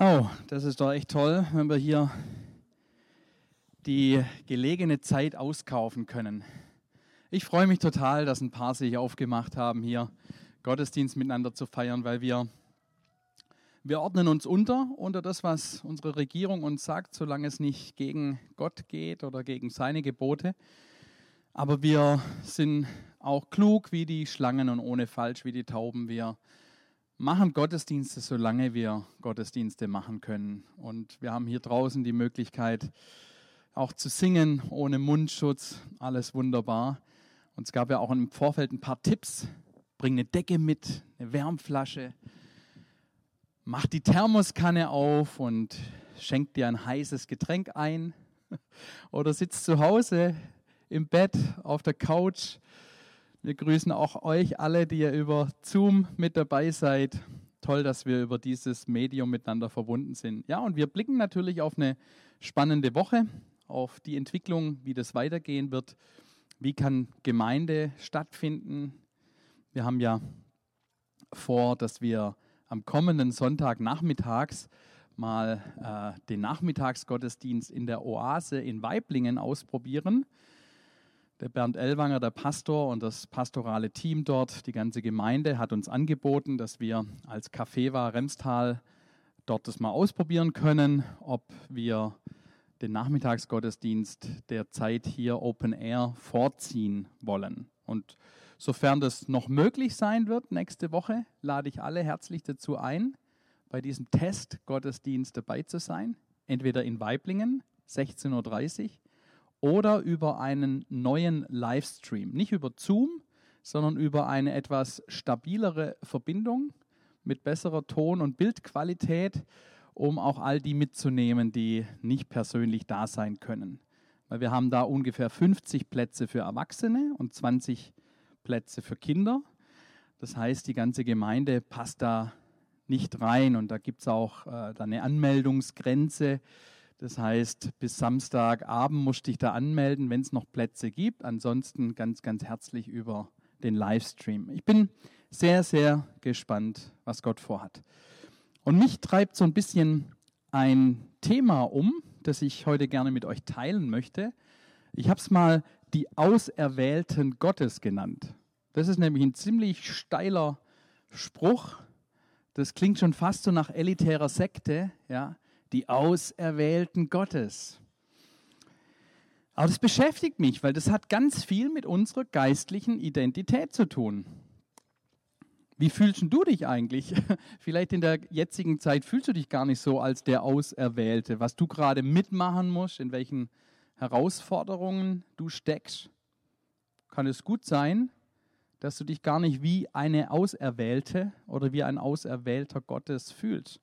Oh, das ist doch echt toll, wenn wir hier die gelegene Zeit auskaufen können. Ich freue mich total, dass ein paar sich aufgemacht haben, hier Gottesdienst miteinander zu feiern, weil wir, wir ordnen uns unter, unter das, was unsere Regierung uns sagt, solange es nicht gegen Gott geht oder gegen seine Gebote. Aber wir sind auch klug wie die Schlangen und ohne falsch wie die Tauben. Wir machen Gottesdienste, solange wir Gottesdienste machen können. Und wir haben hier draußen die Möglichkeit, auch zu singen ohne Mundschutz. Alles wunderbar. Und es gab ja auch im Vorfeld ein paar Tipps. Bring eine Decke mit, eine Wärmflasche. Mach die Thermoskanne auf und schenk dir ein heißes Getränk ein. Oder sitz zu Hause im Bett, auf der Couch wir grüßen auch euch alle, die ihr über Zoom mit dabei seid. Toll, dass wir über dieses Medium miteinander verbunden sind. Ja, und wir blicken natürlich auf eine spannende Woche, auf die Entwicklung, wie das weitergehen wird. Wie kann Gemeinde stattfinden? Wir haben ja vor, dass wir am kommenden Sonntag nachmittags mal äh, den Nachmittagsgottesdienst in der Oase in Weiblingen ausprobieren. Der Bernd Ellwanger, der Pastor und das pastorale Team dort, die ganze Gemeinde, hat uns angeboten, dass wir als Café war Remstal dort das mal ausprobieren können, ob wir den Nachmittagsgottesdienst der Zeit hier Open Air vorziehen wollen. Und sofern das noch möglich sein wird, nächste Woche, lade ich alle herzlich dazu ein, bei diesem Test-Gottesdienst dabei zu sein. Entweder in Weiblingen, 16.30 Uhr, oder über einen neuen Livestream. Nicht über Zoom, sondern über eine etwas stabilere Verbindung mit besserer Ton- und Bildqualität, um auch all die mitzunehmen, die nicht persönlich da sein können. Weil wir haben da ungefähr 50 Plätze für Erwachsene und 20 Plätze für Kinder. Das heißt, die ganze Gemeinde passt da nicht rein und da gibt es auch äh, eine Anmeldungsgrenze das heißt, bis Samstagabend musst du dich da anmelden, wenn es noch Plätze gibt. Ansonsten ganz, ganz herzlich über den Livestream. Ich bin sehr, sehr gespannt, was Gott vorhat. Und mich treibt so ein bisschen ein Thema um, das ich heute gerne mit euch teilen möchte. Ich habe es mal die Auserwählten Gottes genannt. Das ist nämlich ein ziemlich steiler Spruch. Das klingt schon fast so nach elitärer Sekte, ja die Auserwählten Gottes. Aber das beschäftigt mich, weil das hat ganz viel mit unserer geistlichen Identität zu tun. Wie fühlst du dich eigentlich? Vielleicht in der jetzigen Zeit fühlst du dich gar nicht so als der Auserwählte, was du gerade mitmachen musst, in welchen Herausforderungen du steckst. Kann es gut sein, dass du dich gar nicht wie eine Auserwählte oder wie ein Auserwählter Gottes fühlst.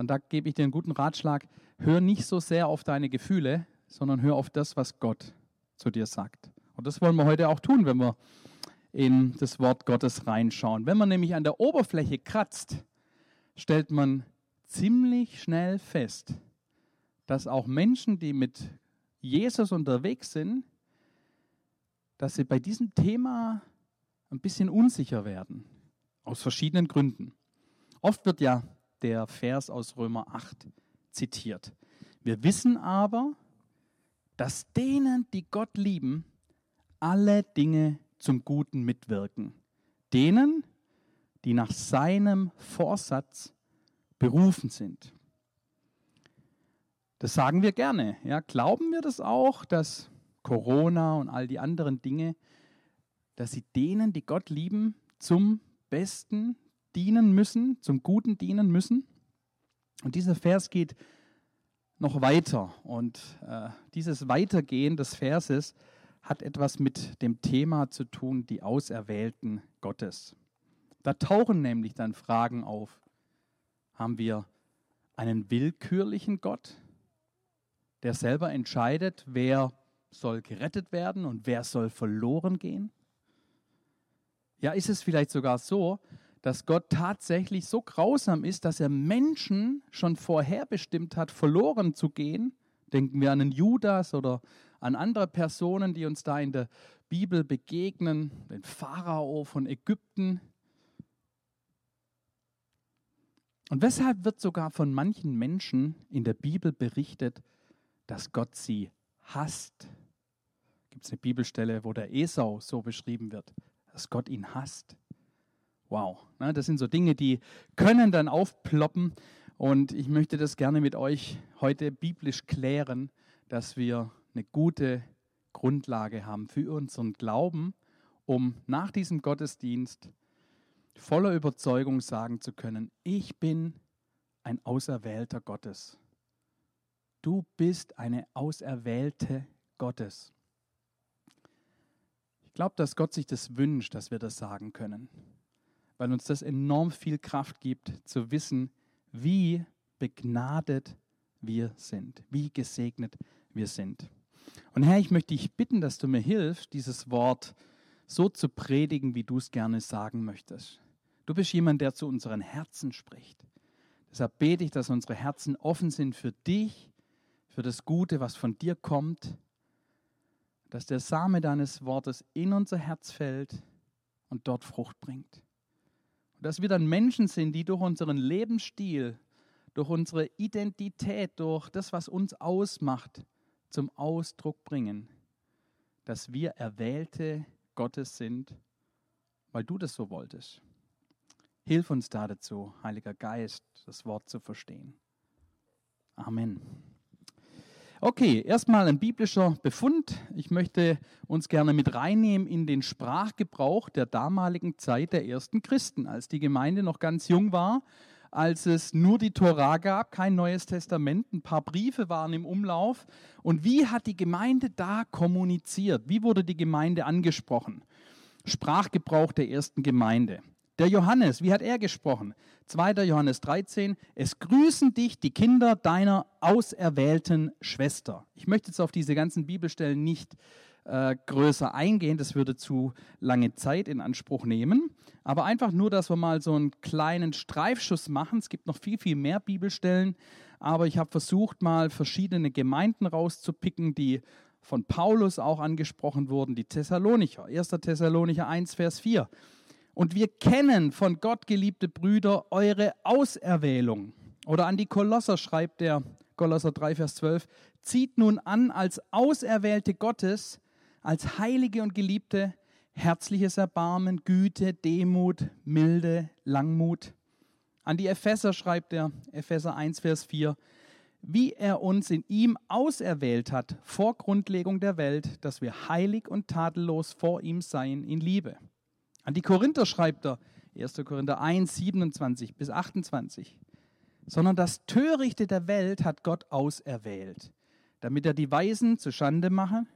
Und da gebe ich dir einen guten Ratschlag. Hör nicht so sehr auf deine Gefühle, sondern hör auf das, was Gott zu dir sagt. Und das wollen wir heute auch tun, wenn wir in das Wort Gottes reinschauen. Wenn man nämlich an der Oberfläche kratzt, stellt man ziemlich schnell fest, dass auch Menschen, die mit Jesus unterwegs sind, dass sie bei diesem Thema ein bisschen unsicher werden. Aus verschiedenen Gründen. Oft wird ja der Vers aus Römer 8 zitiert. Wir wissen aber, dass denen, die Gott lieben, alle Dinge zum Guten mitwirken. Denen, die nach seinem Vorsatz berufen sind. Das sagen wir gerne. Ja, glauben wir das auch, dass Corona und all die anderen Dinge, dass sie denen, die Gott lieben, zum Besten dienen müssen, zum Guten dienen müssen. Und dieser Vers geht noch weiter. Und äh, dieses Weitergehen des Verses hat etwas mit dem Thema zu tun, die Auserwählten Gottes. Da tauchen nämlich dann Fragen auf. Haben wir einen willkürlichen Gott, der selber entscheidet, wer soll gerettet werden und wer soll verloren gehen? Ja, ist es vielleicht sogar so, dass Gott tatsächlich so grausam ist, dass er Menschen schon vorherbestimmt hat, verloren zu gehen. Denken wir an einen Judas oder an andere Personen, die uns da in der Bibel begegnen, den Pharao von Ägypten. Und weshalb wird sogar von manchen Menschen in der Bibel berichtet, dass Gott sie hasst? Gibt es eine Bibelstelle, wo der Esau so beschrieben wird, dass Gott ihn hasst? Wow, ne, das sind so Dinge, die können dann aufploppen. Und ich möchte das gerne mit euch heute biblisch klären, dass wir eine gute Grundlage haben für unseren Glauben, um nach diesem Gottesdienst voller Überzeugung sagen zu können, ich bin ein Auserwählter Gottes. Du bist eine Auserwählte Gottes. Ich glaube, dass Gott sich das wünscht, dass wir das sagen können, weil uns das enorm viel Kraft gibt, zu wissen, wie begnadet wir sind, wie gesegnet wir sind. Und Herr, ich möchte dich bitten, dass du mir hilfst, dieses Wort so zu predigen, wie du es gerne sagen möchtest. Du bist jemand, der zu unseren Herzen spricht. Deshalb bete ich, dass unsere Herzen offen sind für dich, für das Gute, was von dir kommt, dass der Same deines Wortes in unser Herz fällt und dort Frucht bringt. Dass wir dann Menschen sind, die durch unseren Lebensstil, durch unsere Identität, durch das, was uns ausmacht, zum Ausdruck bringen, dass wir Erwählte Gottes sind, weil du das so wolltest. Hilf uns da dazu, Heiliger Geist, das Wort zu verstehen. Amen. Okay, erstmal ein biblischer Befund. Ich möchte uns gerne mit reinnehmen in den Sprachgebrauch der damaligen Zeit der ersten Christen, als die Gemeinde noch ganz jung war, als es nur die Tora gab, kein Neues Testament, ein paar Briefe waren im Umlauf. Und wie hat die Gemeinde da kommuniziert? Wie wurde die Gemeinde angesprochen? Sprachgebrauch der ersten Gemeinde. Der Johannes, wie hat er gesprochen? 2. Johannes 13, es grüßen dich die Kinder deiner auserwählten Schwester. Ich möchte jetzt auf diese ganzen Bibelstellen nicht äh, größer eingehen, das würde zu lange Zeit in Anspruch nehmen. Aber einfach nur, dass wir mal so einen kleinen Streifschuss machen. Es gibt noch viel, viel mehr Bibelstellen, aber ich habe versucht, mal verschiedene Gemeinden rauszupicken, die von Paulus auch angesprochen wurden, die Thessalonicher. 1. Thessalonicher 1, Vers 4. Und wir kennen von Gott, geliebte Brüder, eure Auserwählung. Oder an die Kolosser schreibt der Kolosser 3, Vers 12, zieht nun an als Auserwählte Gottes, als Heilige und Geliebte, herzliches Erbarmen, Güte, Demut, Milde, Langmut. An die Epheser schreibt er, Epheser 1, Vers 4, wie er uns in ihm auserwählt hat vor Grundlegung der Welt, dass wir heilig und tadellos vor ihm seien in Liebe. An die Korinther schreibt er, 1. Korinther 1, 27 bis 28, sondern das Törichte der Welt hat Gott auserwählt, damit er die Weisen zu Schande mache,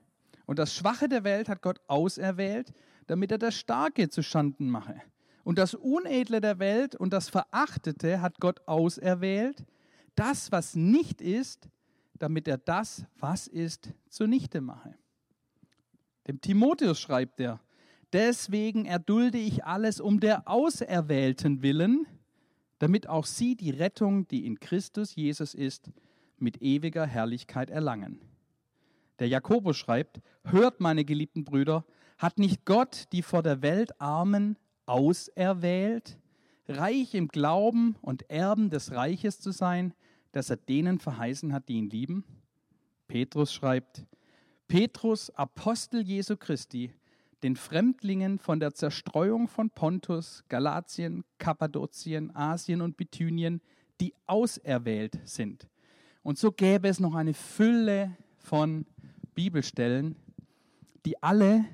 und das Schwache der Welt hat Gott auserwählt, damit er das Starke zu Schanden mache. Und das Unedle der Welt und das Verachtete hat Gott auserwählt, das, was nicht ist, damit er das, was ist, zunichte mache. Dem Timotheus schreibt er, Deswegen erdulde ich alles um der Auserwählten willen, damit auch sie die Rettung, die in Christus Jesus ist, mit ewiger Herrlichkeit erlangen. Der Jakobus schreibt, hört meine geliebten Brüder, hat nicht Gott die vor der Welt Armen auserwählt, reich im Glauben und Erben des Reiches zu sein, das er denen verheißen hat, die ihn lieben? Petrus schreibt, Petrus, Apostel Jesu Christi, den Fremdlingen von der Zerstreuung von Pontus, Galatien, Kappadokien, Asien und Bithynien, die auserwählt sind. Und so gäbe es noch eine Fülle von Bibelstellen, die alle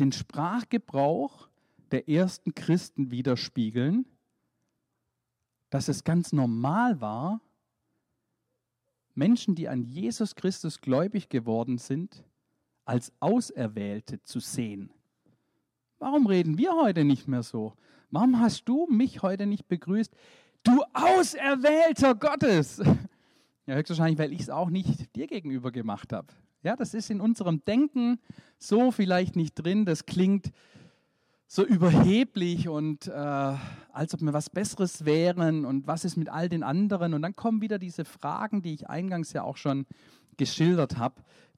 den Sprachgebrauch der ersten Christen widerspiegeln, dass es ganz normal war, Menschen, die an Jesus Christus gläubig geworden sind, als Auserwählte zu sehen. Warum reden wir heute nicht mehr so? Warum hast du mich heute nicht begrüßt? Du Auserwählter Gottes! Ja, höchstwahrscheinlich, weil ich es auch nicht dir gegenüber gemacht habe. Ja, das ist in unserem Denken so vielleicht nicht drin. Das klingt so überheblich und äh, als ob wir was Besseres wären und was ist mit all den anderen. Und dann kommen wieder diese Fragen, die ich eingangs ja auch schon geschildert habe,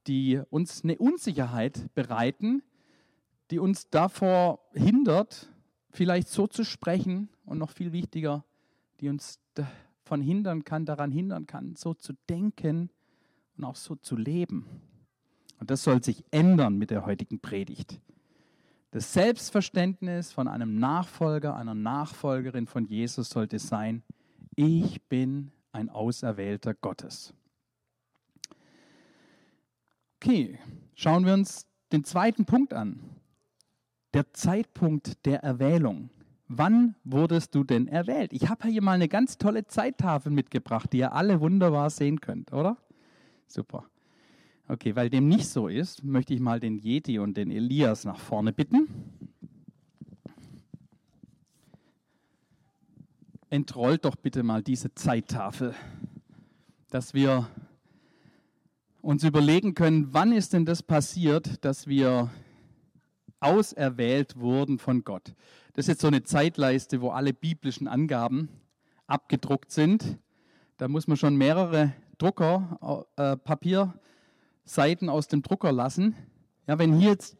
die uns eine Unsicherheit bereiten, die uns davor hindert, vielleicht so zu sprechen und noch viel wichtiger, die uns davon hindern kann, daran hindern kann, so zu denken und auch so zu leben. Und das soll sich ändern mit der heutigen Predigt. Das Selbstverständnis von einem Nachfolger, einer Nachfolgerin von Jesus sollte sein, ich bin ein Auserwählter Gottes. Okay, schauen wir uns den zweiten Punkt an. Der Zeitpunkt der Erwählung. Wann wurdest du denn erwählt? Ich habe hier mal eine ganz tolle Zeittafel mitgebracht, die ihr alle wunderbar sehen könnt, oder? Super. Okay, weil dem nicht so ist, möchte ich mal den Yeti und den Elias nach vorne bitten. Entrollt doch bitte mal diese Zeittafel, dass wir uns überlegen können, wann ist denn das passiert, dass wir auserwählt wurden von Gott. Das ist jetzt so eine Zeitleiste, wo alle biblischen Angaben abgedruckt sind. Da muss man schon mehrere Drucker, äh, Papierseiten aus dem Drucker lassen. Ja, wenn hier jetzt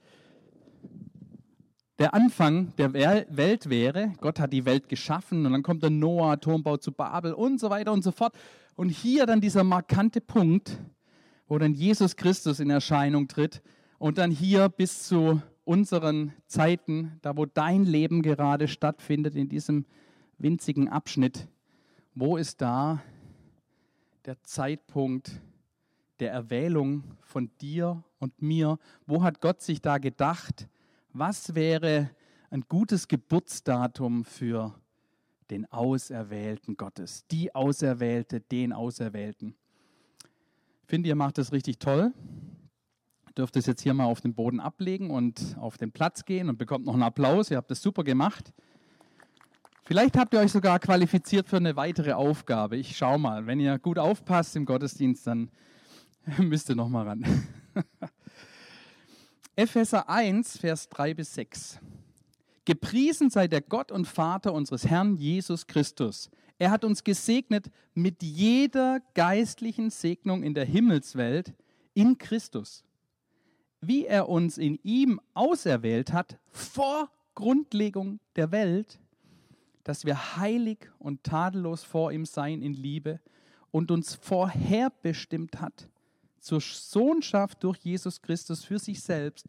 der Anfang der Welt wäre, Gott hat die Welt geschaffen und dann kommt der Noah, Turmbau zu Babel und so weiter und so fort. Und hier dann dieser markante Punkt, wo dann Jesus Christus in Erscheinung tritt und dann hier bis zu unseren Zeiten, da wo dein Leben gerade stattfindet, in diesem winzigen Abschnitt, wo ist da der Zeitpunkt der Erwählung von dir und mir? Wo hat Gott sich da gedacht? Was wäre ein gutes Geburtsdatum für den Auserwählten Gottes, die Auserwählte, den Auserwählten? Ich finde, ihr macht das richtig toll dürft es jetzt hier mal auf den Boden ablegen und auf den Platz gehen und bekommt noch einen Applaus. Ihr habt das super gemacht. Vielleicht habt ihr euch sogar qualifiziert für eine weitere Aufgabe. Ich schaue mal. Wenn ihr gut aufpasst im Gottesdienst, dann müsst ihr noch mal ran. Epheser 1, Vers 3 bis 6. Gepriesen sei der Gott und Vater unseres Herrn Jesus Christus. Er hat uns gesegnet mit jeder geistlichen Segnung in der Himmelswelt in Christus wie er uns in ihm auserwählt hat vor Grundlegung der Welt, dass wir heilig und tadellos vor ihm seien in Liebe und uns vorherbestimmt hat zur Sohnschaft durch Jesus Christus für sich selbst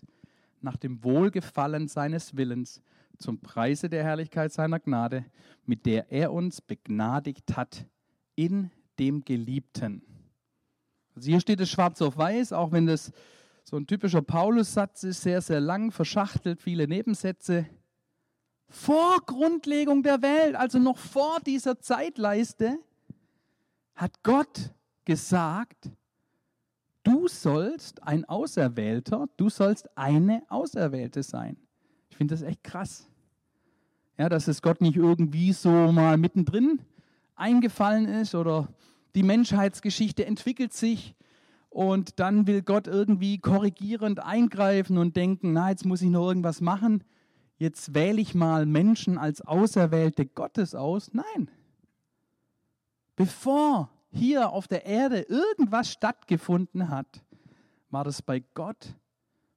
nach dem Wohlgefallen seines Willens zum Preise der Herrlichkeit seiner Gnade, mit der er uns begnadigt hat in dem Geliebten. Also hier steht es schwarz auf weiß, auch wenn das so ein typischer Paulus-Satz ist sehr, sehr lang, verschachtelt, viele Nebensätze. Vor Grundlegung der Welt, also noch vor dieser Zeitleiste, hat Gott gesagt, du sollst ein Auserwählter, du sollst eine Auserwählte sein. Ich finde das echt krass. Ja, dass es Gott nicht irgendwie so mal mittendrin eingefallen ist oder die Menschheitsgeschichte entwickelt sich und dann will Gott irgendwie korrigierend eingreifen und denken, na, jetzt muss ich noch irgendwas machen. Jetzt wähle ich mal Menschen als Auserwählte Gottes aus. Nein. Bevor hier auf der Erde irgendwas stattgefunden hat, war das bei Gott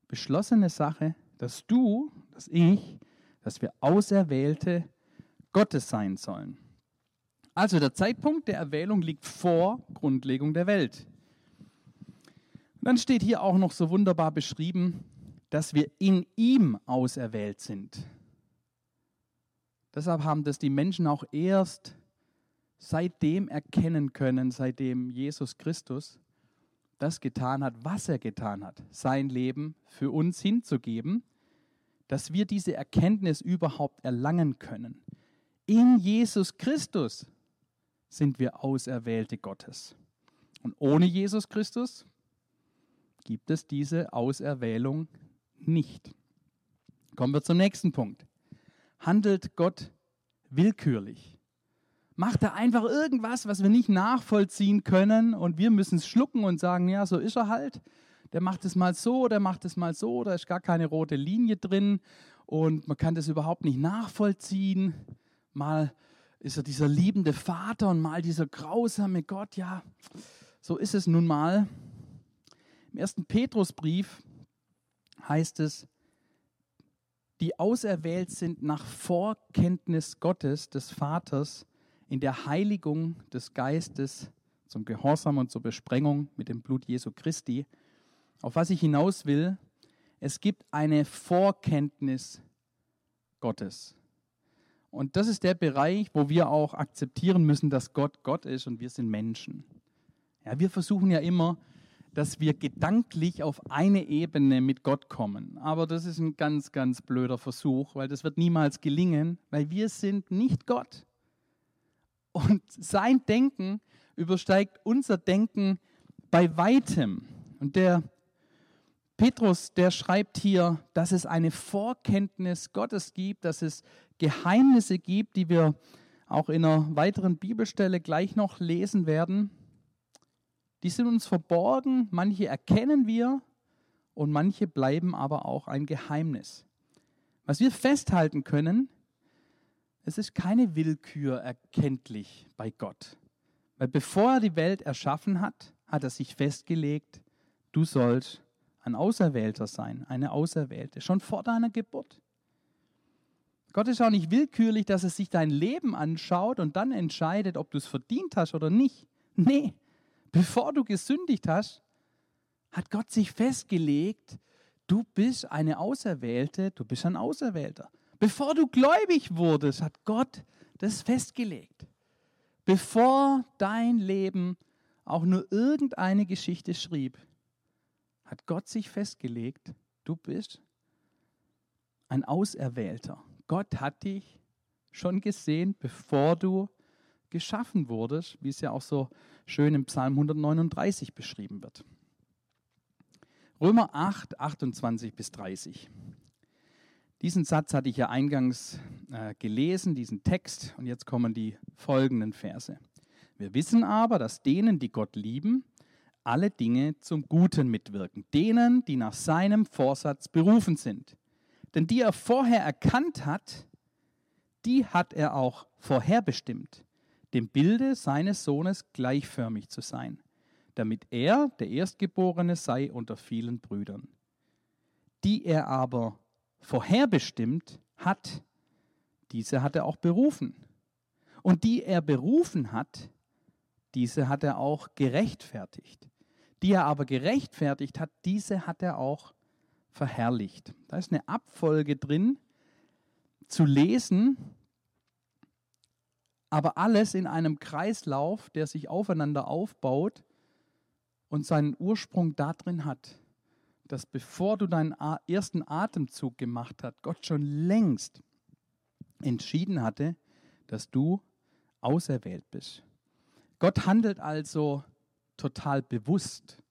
beschlossene Sache, dass du, dass ich, dass wir Auserwählte Gottes sein sollen. Also der Zeitpunkt der Erwählung liegt vor Grundlegung der Welt. Dann steht hier auch noch so wunderbar beschrieben, dass wir in ihm auserwählt sind. Deshalb haben das die Menschen auch erst seitdem erkennen können, seitdem Jesus Christus das getan hat, was er getan hat, sein Leben für uns hinzugeben, dass wir diese Erkenntnis überhaupt erlangen können. In Jesus Christus sind wir Auserwählte Gottes. Und ohne Jesus Christus gibt es diese Auserwählung nicht. Kommen wir zum nächsten Punkt. Handelt Gott willkürlich? Macht er einfach irgendwas, was wir nicht nachvollziehen können und wir müssen es schlucken und sagen, ja, so ist er halt. Der macht es mal so, der macht es mal so, da ist gar keine rote Linie drin und man kann das überhaupt nicht nachvollziehen. Mal ist er dieser liebende Vater und mal dieser grausame Gott. Ja, so ist es nun mal. Im ersten Petrusbrief heißt es, die auserwählt sind nach Vorkenntnis Gottes, des Vaters, in der Heiligung des Geistes zum Gehorsam und zur Besprengung mit dem Blut Jesu Christi. Auf was ich hinaus will, es gibt eine Vorkenntnis Gottes. Und das ist der Bereich, wo wir auch akzeptieren müssen, dass Gott Gott ist und wir sind Menschen. Ja, wir versuchen ja immer, dass wir gedanklich auf eine Ebene mit Gott kommen. Aber das ist ein ganz, ganz blöder Versuch, weil das wird niemals gelingen, weil wir sind nicht Gott. Und sein Denken übersteigt unser Denken bei weitem. Und der Petrus, der schreibt hier, dass es eine Vorkenntnis Gottes gibt, dass es Geheimnisse gibt, die wir auch in einer weiteren Bibelstelle gleich noch lesen werden. Die sind uns verborgen, manche erkennen wir und manche bleiben aber auch ein Geheimnis. Was wir festhalten können, es ist keine Willkür erkenntlich bei Gott. Weil bevor er die Welt erschaffen hat, hat er sich festgelegt, du sollst ein Auserwählter sein, eine Auserwählte, schon vor deiner Geburt. Gott ist auch nicht willkürlich, dass er sich dein Leben anschaut und dann entscheidet, ob du es verdient hast oder nicht. Nee, bevor du gesündigt hast, hat Gott sich festgelegt, du bist eine Auserwählte, du bist ein Auserwählter. Bevor du gläubig wurdest, hat Gott das festgelegt. Bevor dein Leben auch nur irgendeine Geschichte schrieb, hat Gott sich festgelegt, du bist ein Auserwählter. Gott hat dich schon gesehen, bevor du geschaffen wurdest, wie es ja auch so schön im Psalm 139 beschrieben wird. Römer 8, 28 bis 30. Diesen Satz hatte ich ja eingangs äh, gelesen, diesen Text, und jetzt kommen die folgenden Verse. Wir wissen aber, dass denen, die Gott lieben, alle Dinge zum Guten mitwirken, denen, die nach seinem Vorsatz berufen sind. Denn die er vorher erkannt hat, die hat er auch vorherbestimmt, dem Bilde seines Sohnes gleichförmig zu sein, damit er der Erstgeborene sei unter vielen Brüdern. Die er aber vorherbestimmt hat, diese hat er auch berufen. Und die er berufen hat, diese hat er auch gerechtfertigt die er aber gerechtfertigt hat, diese hat er auch verherrlicht. Da ist eine Abfolge drin zu lesen, aber alles in einem Kreislauf, der sich aufeinander aufbaut und seinen Ursprung darin hat, dass bevor du deinen ersten Atemzug gemacht hast, Gott schon längst entschieden hatte, dass du auserwählt bist. Gott handelt also total bewusst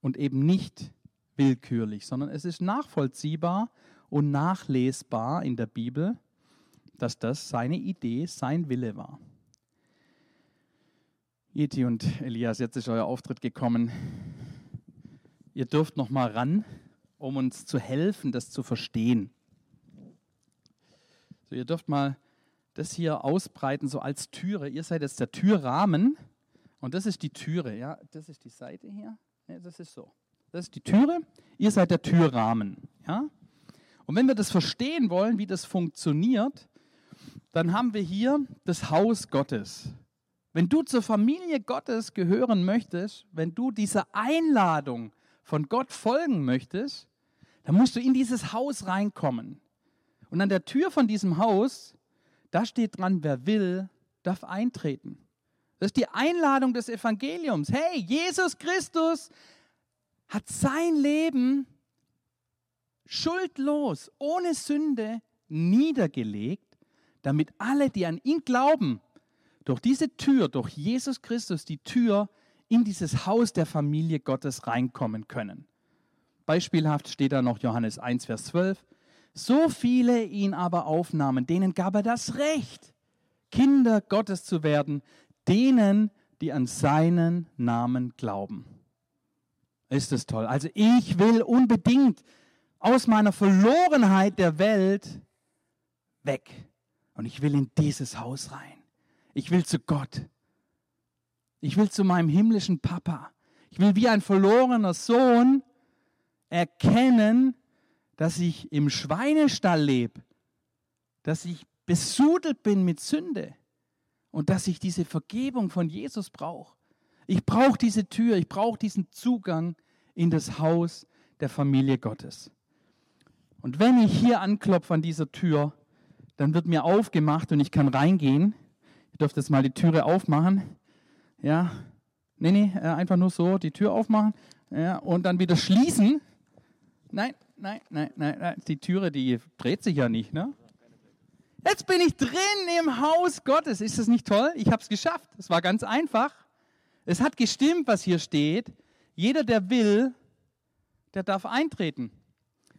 und eben nicht willkürlich, sondern es ist nachvollziehbar und nachlesbar in der Bibel, dass das seine Idee, sein Wille war. Eti und Elias, jetzt ist euer Auftritt gekommen. Ihr dürft noch mal ran, um uns zu helfen, das zu verstehen. So, ihr dürft mal das hier ausbreiten, so als Türe. Ihr seid jetzt der Türrahmen und das ist die Türe, ja, das ist die Seite hier. Ja, das ist so. Das ist die Türe, ihr seid der Türrahmen, ja? Und wenn wir das verstehen wollen, wie das funktioniert, dann haben wir hier das Haus Gottes. Wenn du zur Familie Gottes gehören möchtest, wenn du dieser Einladung von Gott folgen möchtest, dann musst du in dieses Haus reinkommen. Und an der Tür von diesem Haus, da steht dran, wer will, darf eintreten. Das ist die Einladung des Evangeliums. Hey, Jesus Christus hat sein Leben schuldlos, ohne Sünde niedergelegt, damit alle, die an ihn glauben, durch diese Tür, durch Jesus Christus, die Tür in dieses Haus der Familie Gottes reinkommen können. Beispielhaft steht da noch Johannes 1, Vers 12. So viele ihn aber aufnahmen, denen gab er das Recht, Kinder Gottes zu werden, denen, die an seinen Namen glauben. Ist das toll? Also ich will unbedingt aus meiner Verlorenheit der Welt weg. Und ich will in dieses Haus rein. Ich will zu Gott. Ich will zu meinem himmlischen Papa. Ich will wie ein verlorener Sohn erkennen, dass ich im Schweinestall lebe, dass ich besudelt bin mit Sünde und dass ich diese Vergebung von Jesus brauche. Ich brauche diese Tür, ich brauche diesen Zugang in das Haus der Familie Gottes. Und wenn ich hier anklopfe an dieser Tür, dann wird mir aufgemacht und ich kann reingehen. Ihr dürft jetzt mal die Türe aufmachen. Ja, nee, nee, äh, einfach nur so die Tür aufmachen ja, und dann wieder schließen. Nein, nein, nein, nein, nein, die Türe, die dreht sich ja nicht. Ne? Jetzt bin ich drin im Haus Gottes. Ist das nicht toll? Ich habe es geschafft. Es war ganz einfach. Es hat gestimmt, was hier steht. Jeder, der will, der darf eintreten.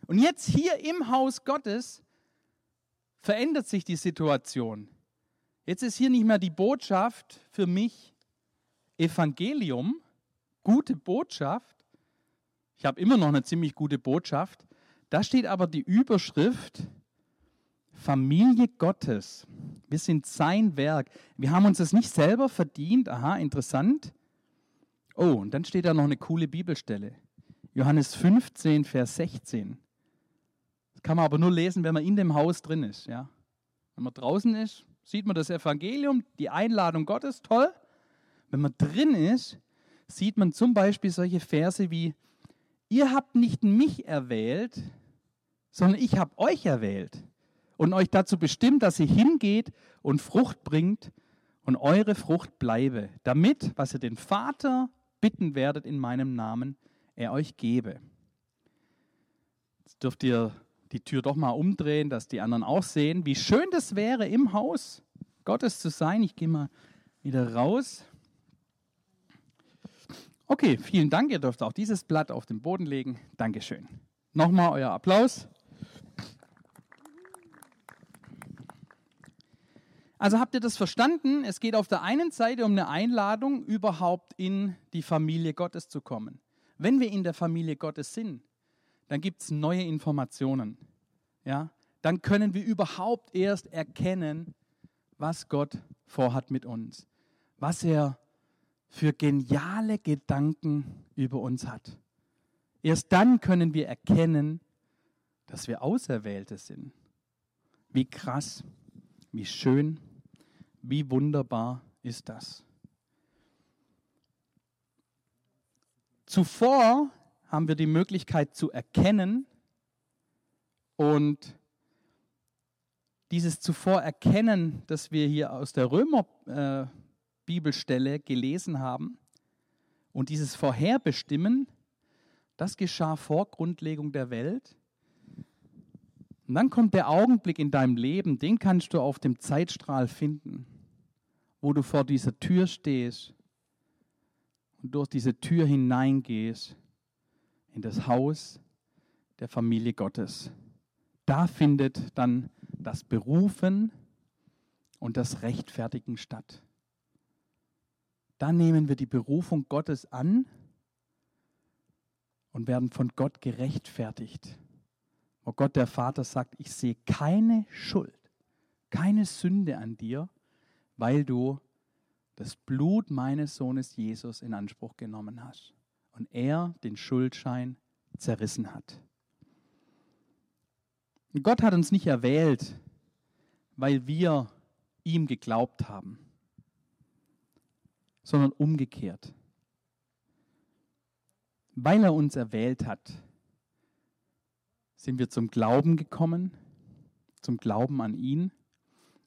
Und jetzt hier im Haus Gottes verändert sich die Situation. Jetzt ist hier nicht mehr die Botschaft für mich Evangelium, gute Botschaft. Ich habe immer noch eine ziemlich gute Botschaft. Da steht aber die Überschrift Familie Gottes. Wir sind sein Werk. Wir haben uns das nicht selber verdient. Aha, interessant. Oh, und dann steht da noch eine coole Bibelstelle. Johannes 15, Vers 16. Kann man aber nur lesen, wenn man in dem Haus drin ist. Ja? Wenn man draußen ist, sieht man das Evangelium, die Einladung Gottes, toll. Wenn man drin ist, sieht man zum Beispiel solche Verse wie, ihr habt nicht mich erwählt, sondern ich habe euch erwählt und euch dazu bestimmt, dass ihr hingeht und Frucht bringt und eure Frucht bleibe, damit, was ihr den Vater bitten werdet in meinem Namen, er euch gebe. Jetzt dürft ihr die Tür doch mal umdrehen, dass die anderen auch sehen, wie schön das wäre, im Haus Gottes zu sein. Ich gehe mal wieder raus. Okay, vielen Dank. Ihr dürft auch dieses Blatt auf den Boden legen. Dankeschön. Nochmal euer Applaus. Also habt ihr das verstanden? Es geht auf der einen Seite um eine Einladung, überhaupt in die Familie Gottes zu kommen. Wenn wir in der Familie Gottes sind, dann gibt es neue Informationen. Ja? Dann können wir überhaupt erst erkennen, was Gott vorhat mit uns, was er für geniale Gedanken über uns hat. Erst dann können wir erkennen, dass wir Auserwählte sind. Wie krass, wie schön. Wie wunderbar ist das? Zuvor haben wir die Möglichkeit zu erkennen und dieses zuvor Erkennen, das wir hier aus der Römer-Bibelstelle äh, gelesen haben und dieses Vorherbestimmen, das geschah vor Grundlegung der Welt. Und dann kommt der Augenblick in deinem Leben, den kannst du auf dem Zeitstrahl finden wo du vor dieser Tür stehst und durch diese Tür hineingehst in das Haus der Familie Gottes. Da findet dann das Berufen und das Rechtfertigen statt. Da nehmen wir die Berufung Gottes an und werden von Gott gerechtfertigt. Wo Gott der Vater sagt, ich sehe keine Schuld, keine Sünde an dir weil du das Blut meines Sohnes Jesus in Anspruch genommen hast und er den Schuldschein zerrissen hat. Gott hat uns nicht erwählt, weil wir ihm geglaubt haben, sondern umgekehrt. Weil er uns erwählt hat, sind wir zum Glauben gekommen, zum Glauben an ihn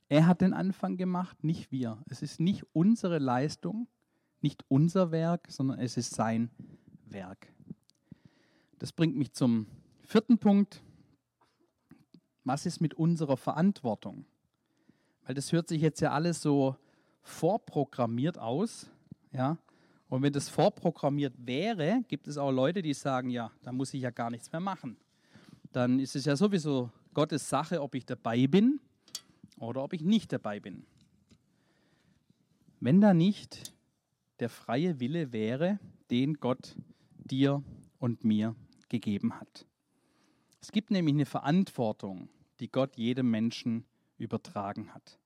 er hat den Anfang gemacht, nicht wir. Es ist nicht unsere Leistung, nicht unser Werk, sondern es ist sein Werk. Das bringt mich zum vierten Punkt. Was ist mit unserer Verantwortung? Weil das hört sich jetzt ja alles so vorprogrammiert aus. Ja? Und wenn das vorprogrammiert wäre, gibt es auch Leute, die sagen, ja, da muss ich ja gar nichts mehr machen. Dann ist es ja sowieso Gottes Sache, ob ich dabei bin oder ob ich nicht dabei bin. Wenn da nicht der freie Wille wäre, den Gott dir und mir gegeben hat. Es gibt nämlich eine Verantwortung, die Gott jedem Menschen übertragen hat.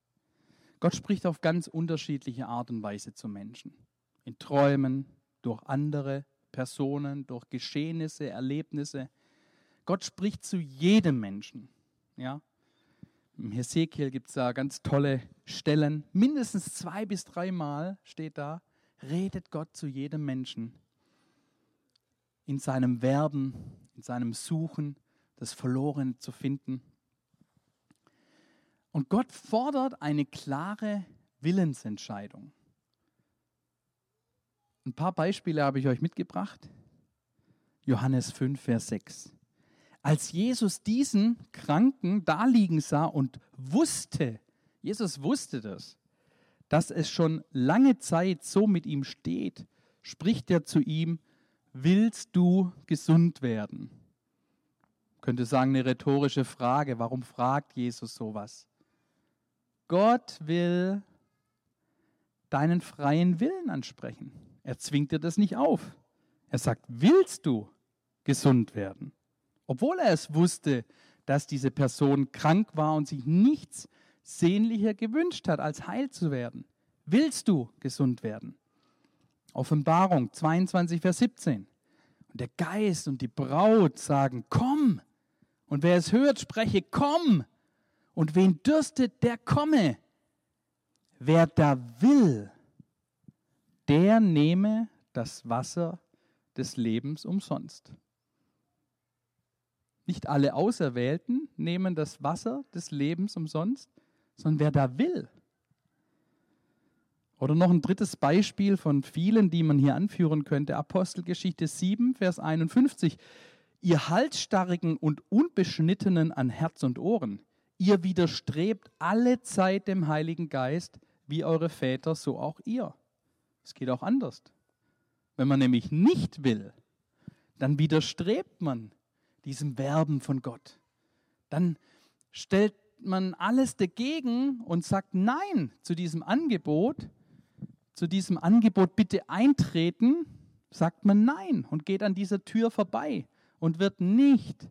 Gott spricht auf ganz unterschiedliche Art und Weise zu Menschen. In Träumen, durch andere Personen, durch Geschehnisse, Erlebnisse. Gott spricht zu jedem Menschen. Ja? Im Hesekiel gibt es da ganz tolle Stellen. Mindestens zwei bis dreimal steht da, redet Gott zu jedem Menschen. In seinem Werben, in seinem Suchen, das Verlorene zu finden. Und Gott fordert eine klare Willensentscheidung. Ein paar Beispiele habe ich euch mitgebracht. Johannes 5, Vers 6. Als Jesus diesen Kranken da liegen sah und wusste, Jesus wusste das, dass es schon lange Zeit so mit ihm steht, spricht er zu ihm, willst du gesund werden? Könnte sagen, eine rhetorische Frage. Warum fragt Jesus sowas? Gott will deinen freien Willen ansprechen. Er zwingt dir das nicht auf. Er sagt, willst du gesund werden? Obwohl er es wusste, dass diese Person krank war und sich nichts sehnlicher gewünscht hat, als heil zu werden. Willst du gesund werden? Offenbarung 22, Vers 17. Und der Geist und die Braut sagen, komm. Und wer es hört, spreche, komm. Und wen dürstet, der komme. Wer da will, der nehme das Wasser des Lebens umsonst. Nicht alle Auserwählten nehmen das Wasser des Lebens umsonst, sondern wer da will. Oder noch ein drittes Beispiel von vielen, die man hier anführen könnte. Apostelgeschichte 7, Vers 51. Ihr Halsstarrigen und Unbeschnittenen an Herz und Ohren, ihr widerstrebt alle Zeit dem Heiligen Geist, wie eure Väter, so auch ihr. Es geht auch anders. Wenn man nämlich nicht will, dann widerstrebt man diesem Werben von Gott. Dann stellt man alles dagegen und sagt Nein zu diesem Angebot, zu diesem Angebot bitte eintreten, sagt man Nein und geht an dieser Tür vorbei und wird nicht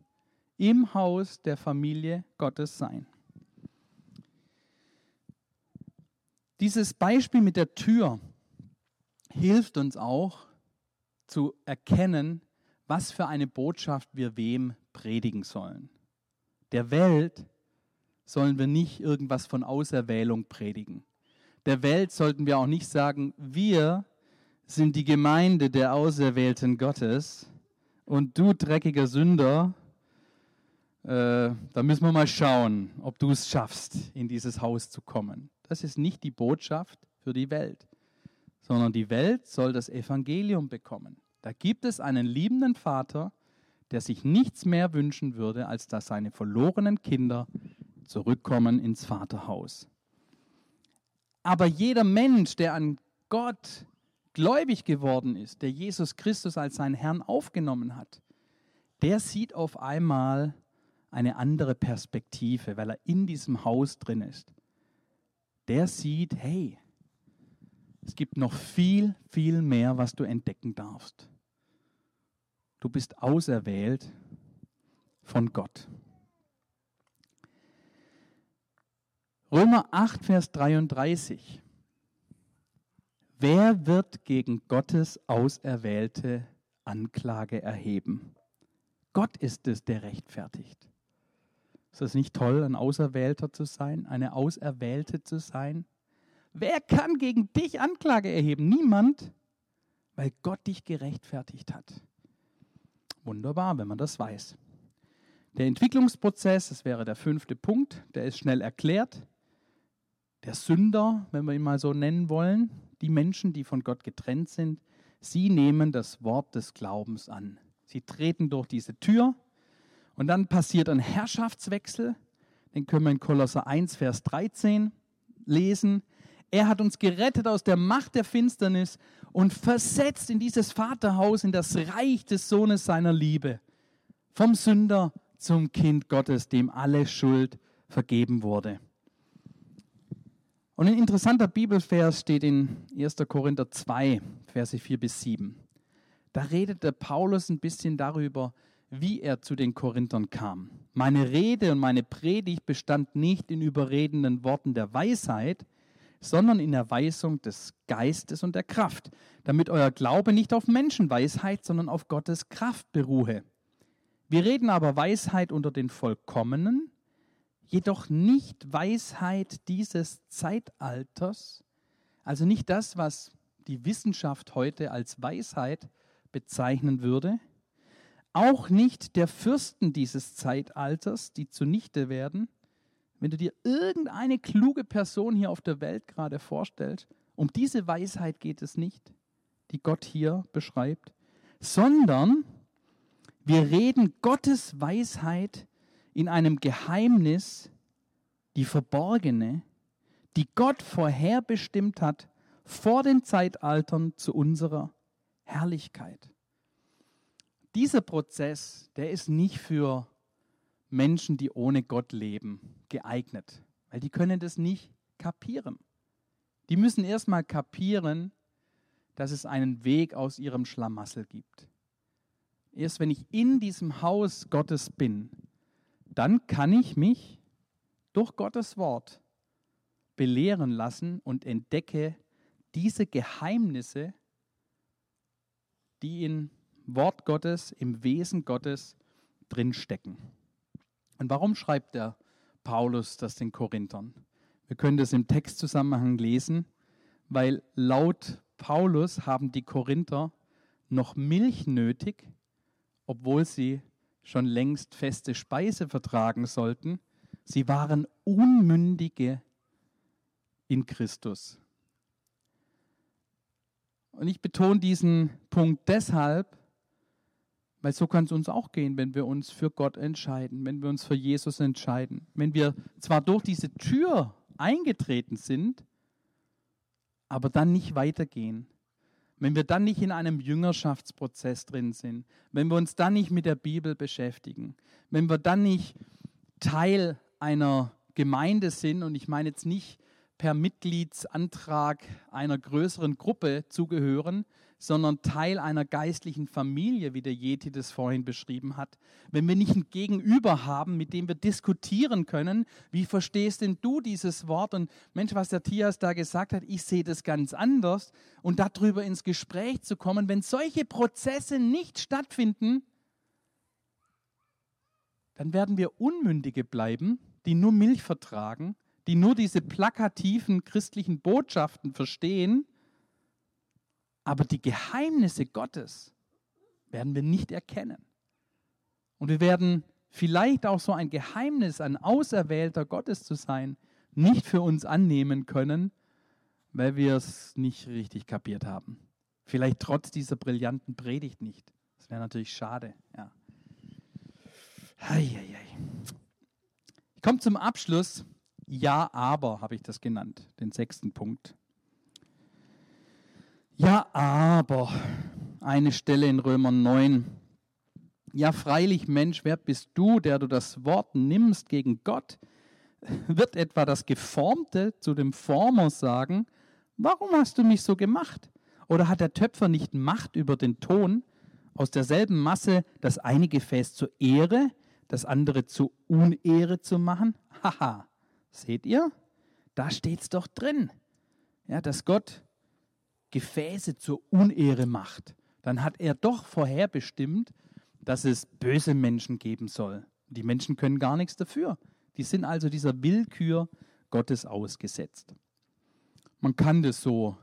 im Haus der Familie Gottes sein. Dieses Beispiel mit der Tür hilft uns auch zu erkennen, was für eine Botschaft wir wem predigen sollen. Der Welt sollen wir nicht irgendwas von Auserwählung predigen. Der Welt sollten wir auch nicht sagen, wir sind die Gemeinde der Auserwählten Gottes und du dreckiger Sünder, äh, da müssen wir mal schauen, ob du es schaffst, in dieses Haus zu kommen. Das ist nicht die Botschaft für die Welt, sondern die Welt soll das Evangelium bekommen. Da gibt es einen liebenden Vater, der sich nichts mehr wünschen würde, als dass seine verlorenen Kinder zurückkommen ins Vaterhaus. Aber jeder Mensch, der an Gott gläubig geworden ist, der Jesus Christus als seinen Herrn aufgenommen hat, der sieht auf einmal eine andere Perspektive, weil er in diesem Haus drin ist. Der sieht, hey, es gibt noch viel, viel mehr, was du entdecken darfst. Du bist auserwählt von Gott. Römer 8, Vers 33. Wer wird gegen Gottes Auserwählte Anklage erheben? Gott ist es, der rechtfertigt. Ist das nicht toll, ein Auserwählter zu sein, eine Auserwählte zu sein? Wer kann gegen dich Anklage erheben? Niemand, weil Gott dich gerechtfertigt hat. Wunderbar, wenn man das weiß. Der Entwicklungsprozess, das wäre der fünfte Punkt, der ist schnell erklärt. Der Sünder, wenn wir ihn mal so nennen wollen, die Menschen, die von Gott getrennt sind, sie nehmen das Wort des Glaubens an. Sie treten durch diese Tür und dann passiert ein Herrschaftswechsel. Den können wir in Kolosser 1, Vers 13 lesen. Er hat uns gerettet aus der Macht der Finsternis und versetzt in dieses Vaterhaus, in das Reich des Sohnes seiner Liebe. Vom Sünder zum Kind Gottes, dem alle Schuld vergeben wurde. Und ein interessanter Bibelvers steht in 1. Korinther 2, Verse 4 bis 7. Da redet der Paulus ein bisschen darüber, wie er zu den Korinthern kam. Meine Rede und meine Predigt bestand nicht in überredenden Worten der Weisheit, sondern in Erweisung des Geistes und der Kraft, damit euer Glaube nicht auf Menschenweisheit, sondern auf Gottes Kraft beruhe. Wir reden aber Weisheit unter den Vollkommenen, jedoch nicht Weisheit dieses Zeitalters, also nicht das, was die Wissenschaft heute als Weisheit bezeichnen würde, auch nicht der Fürsten dieses Zeitalters, die zunichte werden. Wenn du dir irgendeine kluge Person hier auf der Welt gerade vorstellst, um diese Weisheit geht es nicht, die Gott hier beschreibt, sondern wir reden Gottes Weisheit in einem Geheimnis, die verborgene, die Gott vorherbestimmt hat vor den Zeitaltern zu unserer Herrlichkeit. Dieser Prozess, der ist nicht für Menschen, die ohne Gott leben, geeignet, weil die können das nicht kapieren. Die müssen erstmal kapieren, dass es einen Weg aus ihrem Schlamassel gibt. Erst wenn ich in diesem Haus Gottes bin, dann kann ich mich durch Gottes Wort belehren lassen und entdecke diese Geheimnisse, die in Wort Gottes, im Wesen Gottes drinstecken. Und warum schreibt der Paulus das den Korinthern? Wir können das im Textzusammenhang lesen, weil laut Paulus haben die Korinther noch Milch nötig, obwohl sie schon längst feste Speise vertragen sollten. Sie waren Unmündige in Christus. Und ich betone diesen Punkt deshalb, weil so kann es uns auch gehen, wenn wir uns für Gott entscheiden, wenn wir uns für Jesus entscheiden. Wenn wir zwar durch diese Tür eingetreten sind, aber dann nicht weitergehen. Wenn wir dann nicht in einem Jüngerschaftsprozess drin sind, wenn wir uns dann nicht mit der Bibel beschäftigen, wenn wir dann nicht Teil einer Gemeinde sind, und ich meine jetzt nicht per Mitgliedsantrag einer größeren Gruppe zugehören, sondern Teil einer geistlichen Familie, wie der Yeti das vorhin beschrieben hat. Wenn wir nicht ein Gegenüber haben, mit dem wir diskutieren können, wie verstehst denn du dieses Wort? Und Mensch, was der Tias da gesagt hat, ich sehe das ganz anders. Und darüber ins Gespräch zu kommen, wenn solche Prozesse nicht stattfinden, dann werden wir Unmündige bleiben, die nur Milch vertragen die nur diese plakativen christlichen Botschaften verstehen, aber die Geheimnisse Gottes werden wir nicht erkennen. Und wir werden vielleicht auch so ein Geheimnis, ein Auserwählter Gottes zu sein, nicht für uns annehmen können, weil wir es nicht richtig kapiert haben. Vielleicht trotz dieser brillanten Predigt nicht. Das wäre natürlich schade. Ja. Ich komme zum Abschluss ja, aber habe ich das genannt, den sechsten Punkt. Ja, aber eine Stelle in Römer 9. Ja, freilich, Mensch, wer bist du, der du das Wort nimmst gegen Gott? Wird etwa das Geformte zu dem Former sagen, warum hast du mich so gemacht? Oder hat der Töpfer nicht Macht über den Ton, aus derselben Masse das eine Gefäß zur Ehre, das andere zur Unehre zu machen? Haha, Seht ihr? Da steht es doch drin, ja, dass Gott Gefäße zur Unehre macht. Dann hat er doch vorherbestimmt, dass es böse Menschen geben soll. Die Menschen können gar nichts dafür. Die sind also dieser Willkür Gottes ausgesetzt. Man kann das so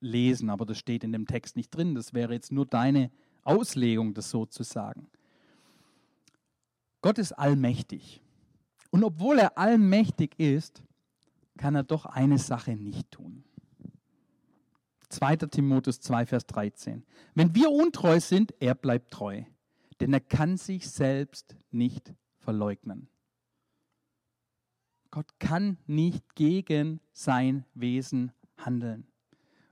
lesen, aber das steht in dem Text nicht drin. Das wäre jetzt nur deine Auslegung, das so zu sagen. Gott ist allmächtig. Und obwohl er allmächtig ist, kann er doch eine Sache nicht tun. 2. Timotheus 2, Vers 13. Wenn wir untreu sind, er bleibt treu, denn er kann sich selbst nicht verleugnen. Gott kann nicht gegen sein Wesen handeln.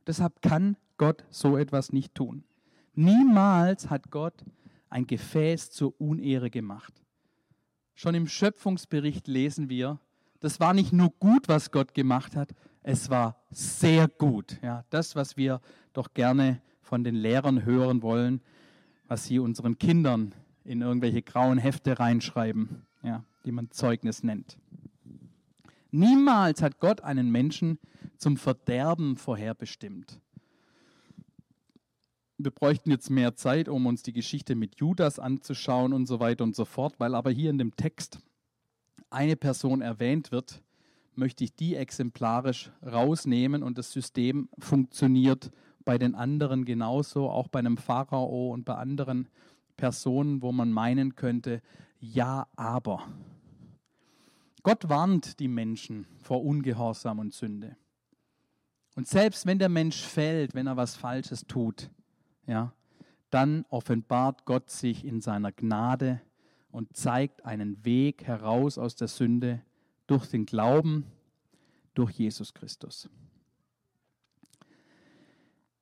Deshalb kann Gott so etwas nicht tun. Niemals hat Gott ein Gefäß zur Unehre gemacht. Schon im Schöpfungsbericht lesen wir, das war nicht nur gut, was Gott gemacht hat, es war sehr gut. Ja, das, was wir doch gerne von den Lehrern hören wollen, was sie unseren Kindern in irgendwelche grauen Hefte reinschreiben, ja, die man Zeugnis nennt. Niemals hat Gott einen Menschen zum Verderben vorherbestimmt wir bräuchten jetzt mehr Zeit, um uns die Geschichte mit Judas anzuschauen und so weiter und so fort, weil aber hier in dem Text eine Person erwähnt wird, möchte ich die exemplarisch rausnehmen und das System funktioniert bei den anderen genauso, auch bei einem Pharao und bei anderen Personen, wo man meinen könnte, ja, aber. Gott warnt die Menschen vor Ungehorsam und Sünde. Und selbst wenn der Mensch fällt, wenn er was Falsches tut, ja, dann offenbart Gott sich in seiner Gnade und zeigt einen Weg heraus aus der Sünde durch den Glauben, durch Jesus Christus.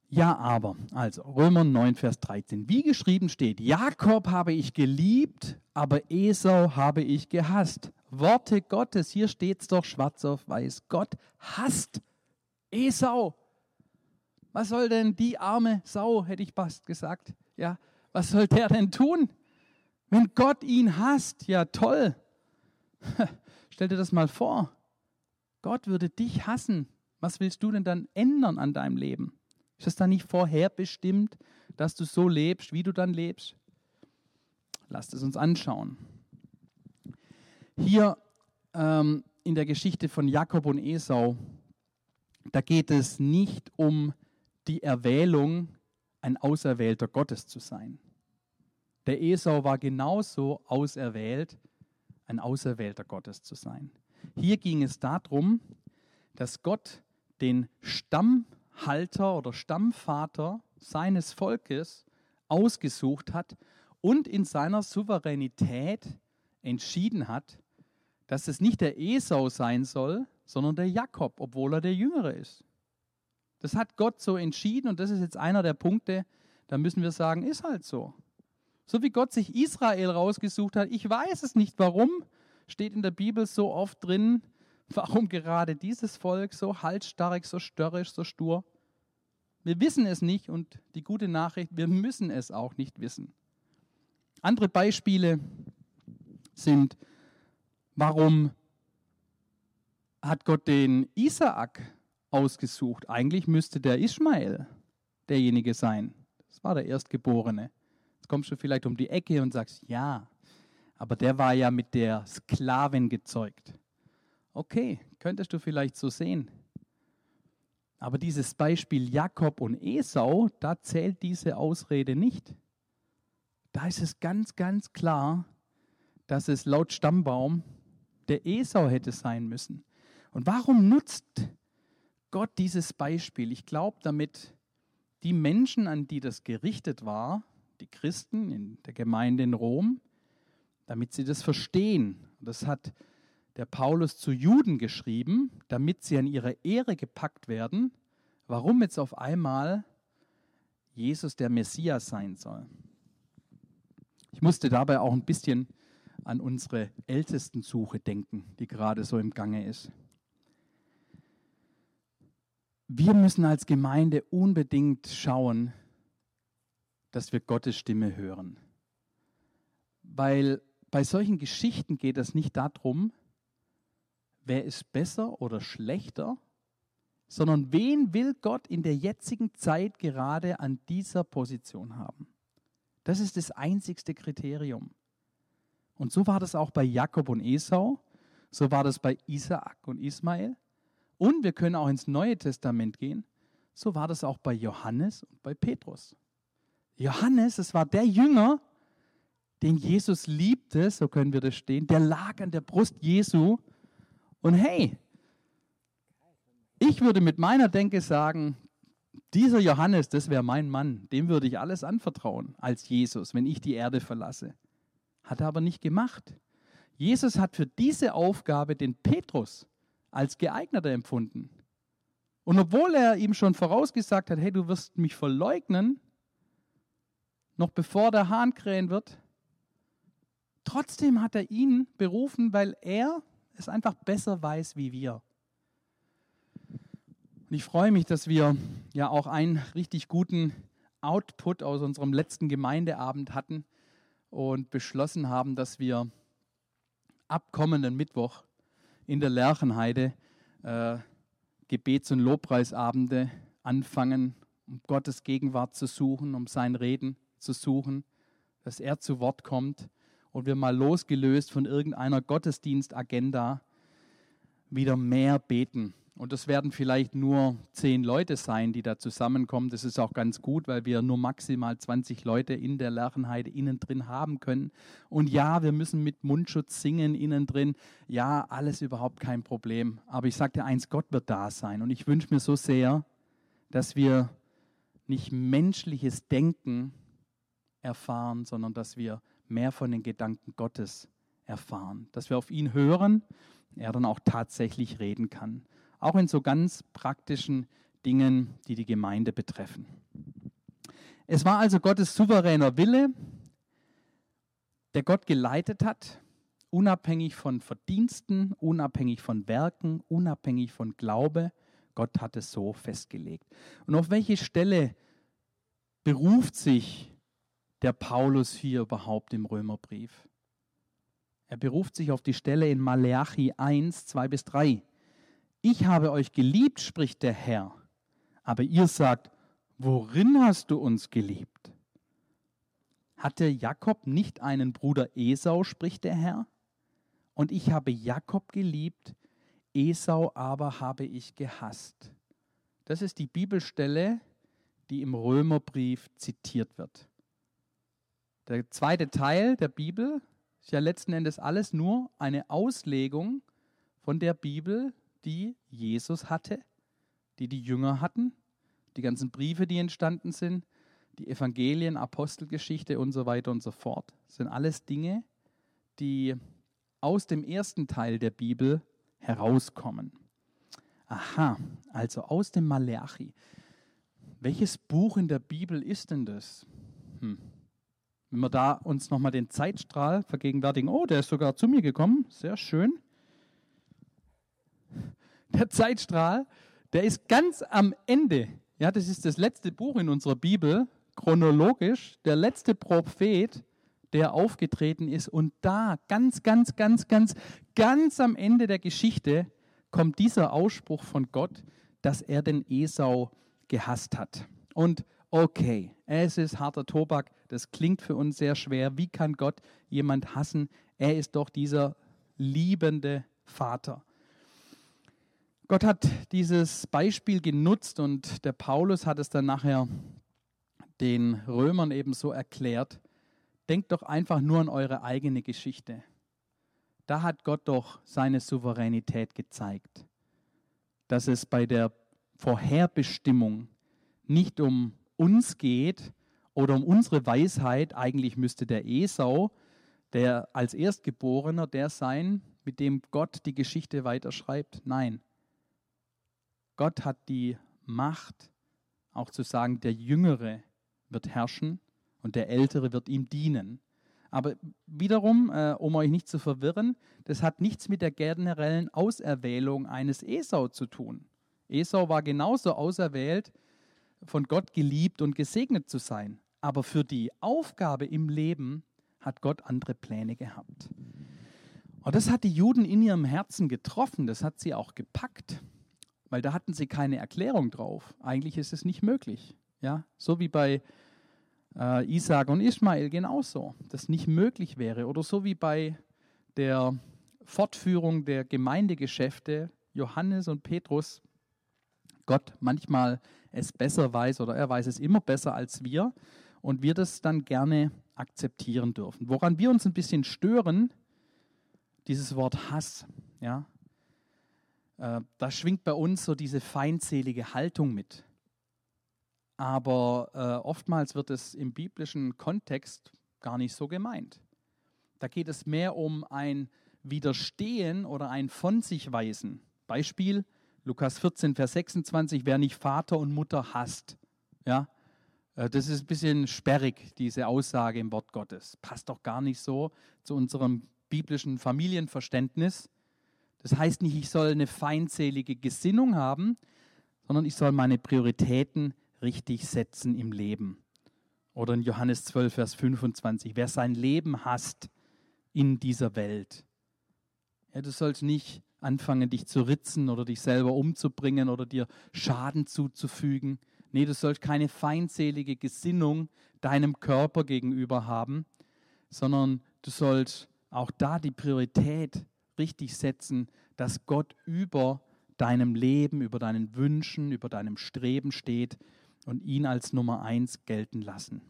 Ja, aber, also Römer 9, Vers 13. Wie geschrieben steht, Jakob habe ich geliebt, aber Esau habe ich gehasst. Worte Gottes, hier steht es doch schwarz auf weiß. Gott hasst Esau. Was soll denn die arme Sau, hätte ich fast gesagt. Ja, was soll der denn tun? Wenn Gott ihn hasst, ja toll. Stell dir das mal vor. Gott würde dich hassen. Was willst du denn dann ändern an deinem Leben? Ist es dann nicht vorherbestimmt, dass du so lebst, wie du dann lebst? Lasst es uns anschauen. Hier ähm, in der Geschichte von Jakob und Esau, da geht es nicht um die Erwählung, ein Auserwählter Gottes zu sein. Der Esau war genauso auserwählt, ein Auserwählter Gottes zu sein. Hier ging es darum, dass Gott den Stammhalter oder Stammvater seines Volkes ausgesucht hat und in seiner Souveränität entschieden hat, dass es nicht der Esau sein soll, sondern der Jakob, obwohl er der Jüngere ist. Das hat Gott so entschieden und das ist jetzt einer der Punkte, da müssen wir sagen, ist halt so. So wie Gott sich Israel rausgesucht hat, ich weiß es nicht warum, steht in der Bibel so oft drin, warum gerade dieses Volk so halsstarrig, so störrisch, so stur. Wir wissen es nicht und die gute Nachricht, wir müssen es auch nicht wissen. Andere Beispiele sind, warum hat Gott den Isaak ausgesucht? Eigentlich müsste der Ismael derjenige sein. Das war der Erstgeborene. Jetzt kommst du vielleicht um die Ecke und sagst, ja, aber der war ja mit der Sklavin gezeugt. Okay, könntest du vielleicht so sehen. Aber dieses Beispiel Jakob und Esau, da zählt diese Ausrede nicht. Da ist es ganz, ganz klar, dass es laut Stammbaum der Esau hätte sein müssen. Und warum nutzt Gott dieses Beispiel? Ich glaube, damit die Menschen, an die das gerichtet war, die Christen in der Gemeinde in Rom, damit sie das verstehen. Das hat der Paulus zu Juden geschrieben, damit sie an ihre Ehre gepackt werden, warum jetzt auf einmal Jesus der Messias sein soll. Ich musste dabei auch ein bisschen an unsere Ältestensuche denken, die gerade so im Gange ist. Wir müssen als Gemeinde unbedingt schauen, dass wir Gottes Stimme hören. Weil bei solchen Geschichten geht es nicht darum, wer ist besser oder schlechter, sondern wen will Gott in der jetzigen Zeit gerade an dieser Position haben. Das ist das einzigste Kriterium. Und so war das auch bei Jakob und Esau, so war das bei Isaak und Ismael. Und wir können auch ins Neue Testament gehen, so war das auch bei Johannes und bei Petrus. Johannes, es war der Jünger, den Jesus liebte, so können wir das stehen, der lag an der Brust Jesu. Und hey, ich würde mit meiner Denke sagen, dieser Johannes, das wäre mein Mann, dem würde ich alles anvertrauen als Jesus, wenn ich die Erde verlasse. Hat er aber nicht gemacht. Jesus hat für diese Aufgabe den Petrus als geeigneter empfunden. Und obwohl er ihm schon vorausgesagt hat, hey, du wirst mich verleugnen, noch bevor der Hahn krähen wird. Trotzdem hat er ihn berufen, weil er es einfach besser weiß wie wir. Und ich freue mich, dass wir ja auch einen richtig guten Output aus unserem letzten Gemeindeabend hatten und beschlossen haben, dass wir ab kommenden Mittwoch in der Lerchenheide äh, Gebets- und Lobpreisabende anfangen, um Gottes Gegenwart zu suchen, um sein Reden zu suchen, dass er zu Wort kommt und wir mal losgelöst von irgendeiner Gottesdienstagenda wieder mehr beten. Und das werden vielleicht nur zehn Leute sein, die da zusammenkommen. Das ist auch ganz gut, weil wir nur maximal 20 Leute in der Lerchenheide innen drin haben können. Und ja, wir müssen mit Mundschutz singen innen drin. Ja, alles überhaupt kein Problem. Aber ich dir eins, Gott wird da sein. Und ich wünsche mir so sehr, dass wir nicht menschliches Denken erfahren, sondern dass wir mehr von den Gedanken Gottes erfahren. Dass wir auf ihn hören, er dann auch tatsächlich reden kann auch in so ganz praktischen Dingen, die die Gemeinde betreffen. Es war also Gottes souveräner Wille, der Gott geleitet hat, unabhängig von Verdiensten, unabhängig von Werken, unabhängig von Glaube. Gott hat es so festgelegt. Und auf welche Stelle beruft sich der Paulus hier überhaupt im Römerbrief? Er beruft sich auf die Stelle in Maleachi 1, 2 bis 3. Ich habe euch geliebt, spricht der Herr. Aber ihr sagt, worin hast du uns geliebt? Hatte Jakob nicht einen Bruder Esau, spricht der Herr? Und ich habe Jakob geliebt, Esau aber habe ich gehasst. Das ist die Bibelstelle, die im Römerbrief zitiert wird. Der zweite Teil der Bibel ist ja letzten Endes alles nur eine Auslegung von der Bibel, die Jesus hatte, die die Jünger hatten, die ganzen Briefe, die entstanden sind, die Evangelien, Apostelgeschichte und so weiter und so fort, sind alles Dinge, die aus dem ersten Teil der Bibel herauskommen. Aha, also aus dem Maleachi. Welches Buch in der Bibel ist denn das? Hm. Wenn wir da uns nochmal den Zeitstrahl vergegenwärtigen, oh, der ist sogar zu mir gekommen, sehr schön der Zeitstrahl, der ist ganz am Ende. Ja, das ist das letzte Buch in unserer Bibel, chronologisch, der letzte Prophet, der aufgetreten ist. Und da, ganz, ganz, ganz, ganz, ganz am Ende der Geschichte, kommt dieser Ausspruch von Gott, dass er den Esau gehasst hat. Und okay, es ist harter Tobak, das klingt für uns sehr schwer. Wie kann Gott jemand hassen? Er ist doch dieser liebende Vater. Gott hat dieses Beispiel genutzt und der Paulus hat es dann nachher den Römern eben so erklärt. Denkt doch einfach nur an eure eigene Geschichte. Da hat Gott doch seine Souveränität gezeigt, dass es bei der Vorherbestimmung nicht um uns geht oder um unsere Weisheit. Eigentlich müsste der Esau, der als Erstgeborener, der sein, mit dem Gott die Geschichte weiterschreibt. Nein, Gott hat die Macht, auch zu sagen, der Jüngere wird herrschen und der Ältere wird ihm dienen. Aber wiederum, äh, um euch nicht zu verwirren, das hat nichts mit der generellen Auserwählung eines Esau zu tun. Esau war genauso auserwählt, von Gott geliebt und gesegnet zu sein. Aber für die Aufgabe im Leben hat Gott andere Pläne gehabt. Und das hat die Juden in ihrem Herzen getroffen, das hat sie auch gepackt weil da hatten sie keine Erklärung drauf. Eigentlich ist es nicht möglich. Ja? So wie bei äh, Isaac und Ismael genauso, das nicht möglich wäre. Oder so wie bei der Fortführung der Gemeindegeschäfte Johannes und Petrus, Gott manchmal es besser weiß oder er weiß es immer besser als wir und wir das dann gerne akzeptieren dürfen. Woran wir uns ein bisschen stören, dieses Wort Hass. Ja? Äh, da schwingt bei uns so diese feindselige Haltung mit. Aber äh, oftmals wird es im biblischen Kontext gar nicht so gemeint. Da geht es mehr um ein Widerstehen oder ein von sich weisen. Beispiel Lukas 14, Vers 26, wer nicht Vater und Mutter hasst. Ja, äh, das ist ein bisschen sperrig, diese Aussage im Wort Gottes. Passt doch gar nicht so zu unserem biblischen Familienverständnis. Das heißt nicht, ich soll eine feindselige Gesinnung haben, sondern ich soll meine Prioritäten richtig setzen im Leben. Oder in Johannes 12, Vers 25, wer sein Leben hasst in dieser Welt. Ja, du sollst nicht anfangen, dich zu ritzen oder dich selber umzubringen oder dir Schaden zuzufügen. Nee, du sollst keine feindselige Gesinnung deinem Körper gegenüber haben. sondern du sollst auch da die Priorität richtig setzen, dass Gott über deinem Leben, über deinen Wünschen, über deinem Streben steht und ihn als Nummer eins gelten lassen.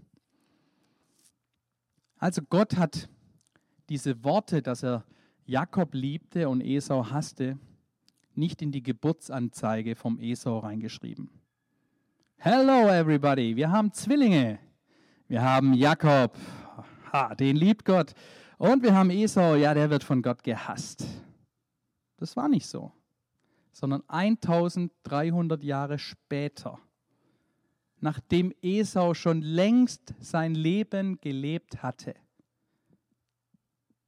Also Gott hat diese Worte, dass er Jakob liebte und Esau hasste, nicht in die Geburtsanzeige vom Esau reingeschrieben. Hello everybody, wir haben Zwillinge. Wir haben Jakob, ha, den liebt Gott. Und wir haben Esau, ja, der wird von Gott gehasst. Das war nicht so, sondern 1300 Jahre später, nachdem Esau schon längst sein Leben gelebt hatte,